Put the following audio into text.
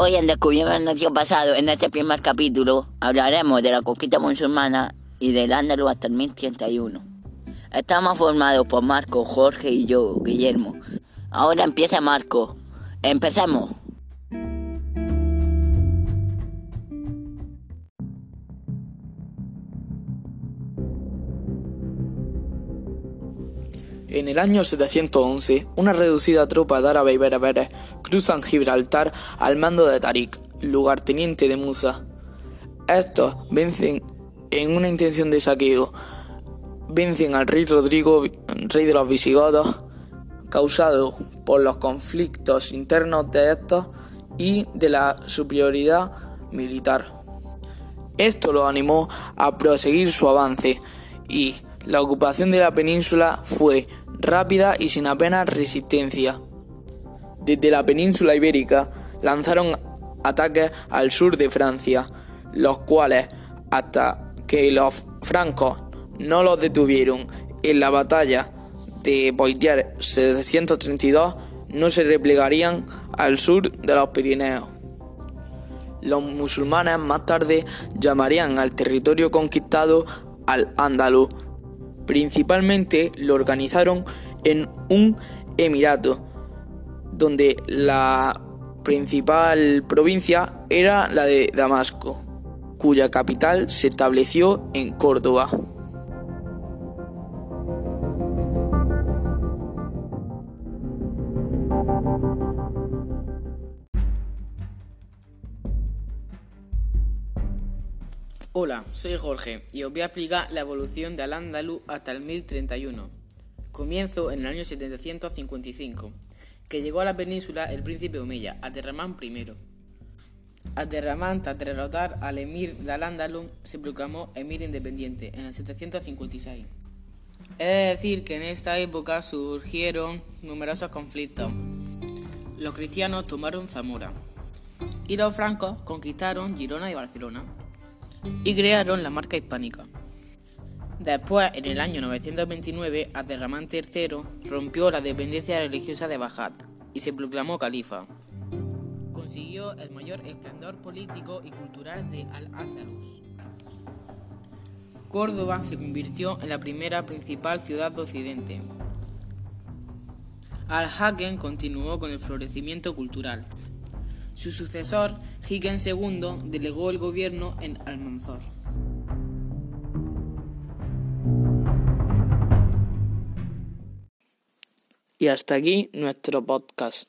Hoy en Descubrimiento Nació Pasado, en este primer capítulo, hablaremos de la conquista musulmana y del Ándalus hasta el 1031. Estamos formados por Marco, Jorge y yo, Guillermo. Ahora empieza Marco. Empecemos. En el año 711, una reducida tropa de árabes y bereberes cruzan Gibraltar al mando de Tarik, lugarteniente de Musa. Estos vencen en una intención de saqueo, vencen al rey Rodrigo, rey de los visigodos, causado por los conflictos internos de estos y de la superioridad militar. Esto lo animó a proseguir su avance y la ocupación de la península fue rápida y sin apenas resistencia. Desde la península ibérica lanzaron ataques al sur de Francia, los cuales, hasta que los francos no los detuvieron en la batalla de Poitiers 732, no se replegarían al sur de los Pirineos. Los musulmanes más tarde llamarían al territorio conquistado al Andaluz Principalmente lo organizaron en un emirato, donde la principal provincia era la de Damasco, cuya capital se estableció en Córdoba. Hola, soy Jorge y os voy a explicar la evolución de Al-Ándalus hasta el 1031. Comienzo en el año 755, que llegó a la península el príncipe Omeya, Aterramán I. Aterramán, tras derrotar al emir de Al-Ándalus, se proclamó emir independiente en el 756. Es decir, que en esta época surgieron numerosos conflictos. Los cristianos tomaron Zamora y los francos conquistaron Girona y Barcelona y crearon la marca hispánica. Después, en el año 929, Abderramán III rompió la dependencia religiosa de Bajad y se proclamó califa. Consiguió el mayor esplendor político y cultural de Al-Ándalus. Córdoba se convirtió en la primera principal ciudad de Occidente. Al-Hakem continuó con el florecimiento cultural. Su sucesor, Higgins II, delegó el gobierno en Almanzor. Y hasta aquí nuestro podcast.